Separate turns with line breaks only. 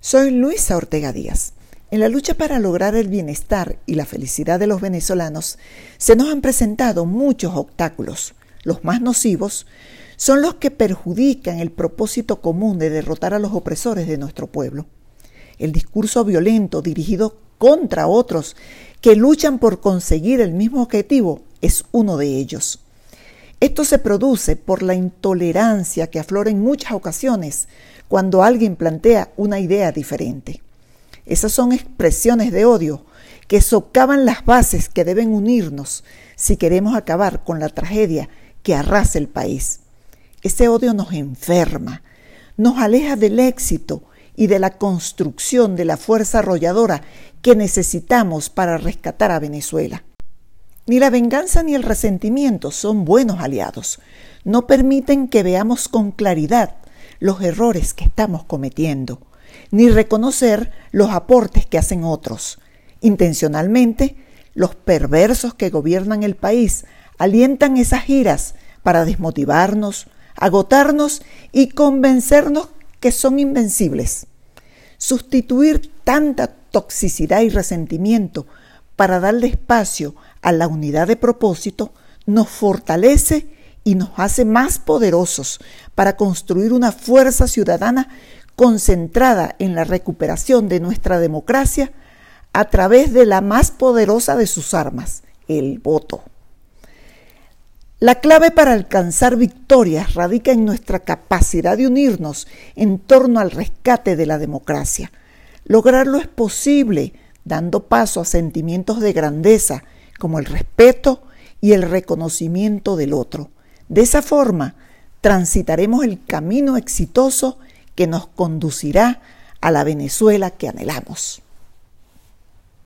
Soy Luisa Ortega Díaz. En la lucha para lograr el bienestar y la felicidad de los venezolanos se nos han presentado muchos obstáculos. Los más nocivos son los que perjudican el propósito común de derrotar a los opresores de nuestro pueblo. El discurso violento dirigido contra otros que luchan por conseguir el mismo objetivo es uno de ellos. Esto se produce por la intolerancia que aflora en muchas ocasiones cuando alguien plantea una idea diferente. Esas son expresiones de odio que socavan las bases que deben unirnos si queremos acabar con la tragedia que arrasa el país. Ese odio nos enferma, nos aleja del éxito y de la construcción de la fuerza arrolladora que necesitamos para rescatar a Venezuela. Ni la venganza ni el resentimiento son buenos aliados. No permiten que veamos con claridad los errores que estamos cometiendo, ni reconocer los aportes que hacen otros. Intencionalmente, los perversos que gobiernan el país alientan esas giras para desmotivarnos, agotarnos y convencernos que son invencibles. Sustituir tanta toxicidad y resentimiento para darle espacio a la unidad de propósito nos fortalece y nos hace más poderosos para construir una fuerza ciudadana concentrada en la recuperación de nuestra democracia a través de la más poderosa de sus armas, el voto. La clave para alcanzar victorias radica en nuestra capacidad de unirnos en torno al rescate de la democracia. Lograrlo es posible dando paso a sentimientos de grandeza como el respeto y el reconocimiento del otro. De esa forma, transitaremos el camino exitoso que nos conducirá a la Venezuela que anhelamos.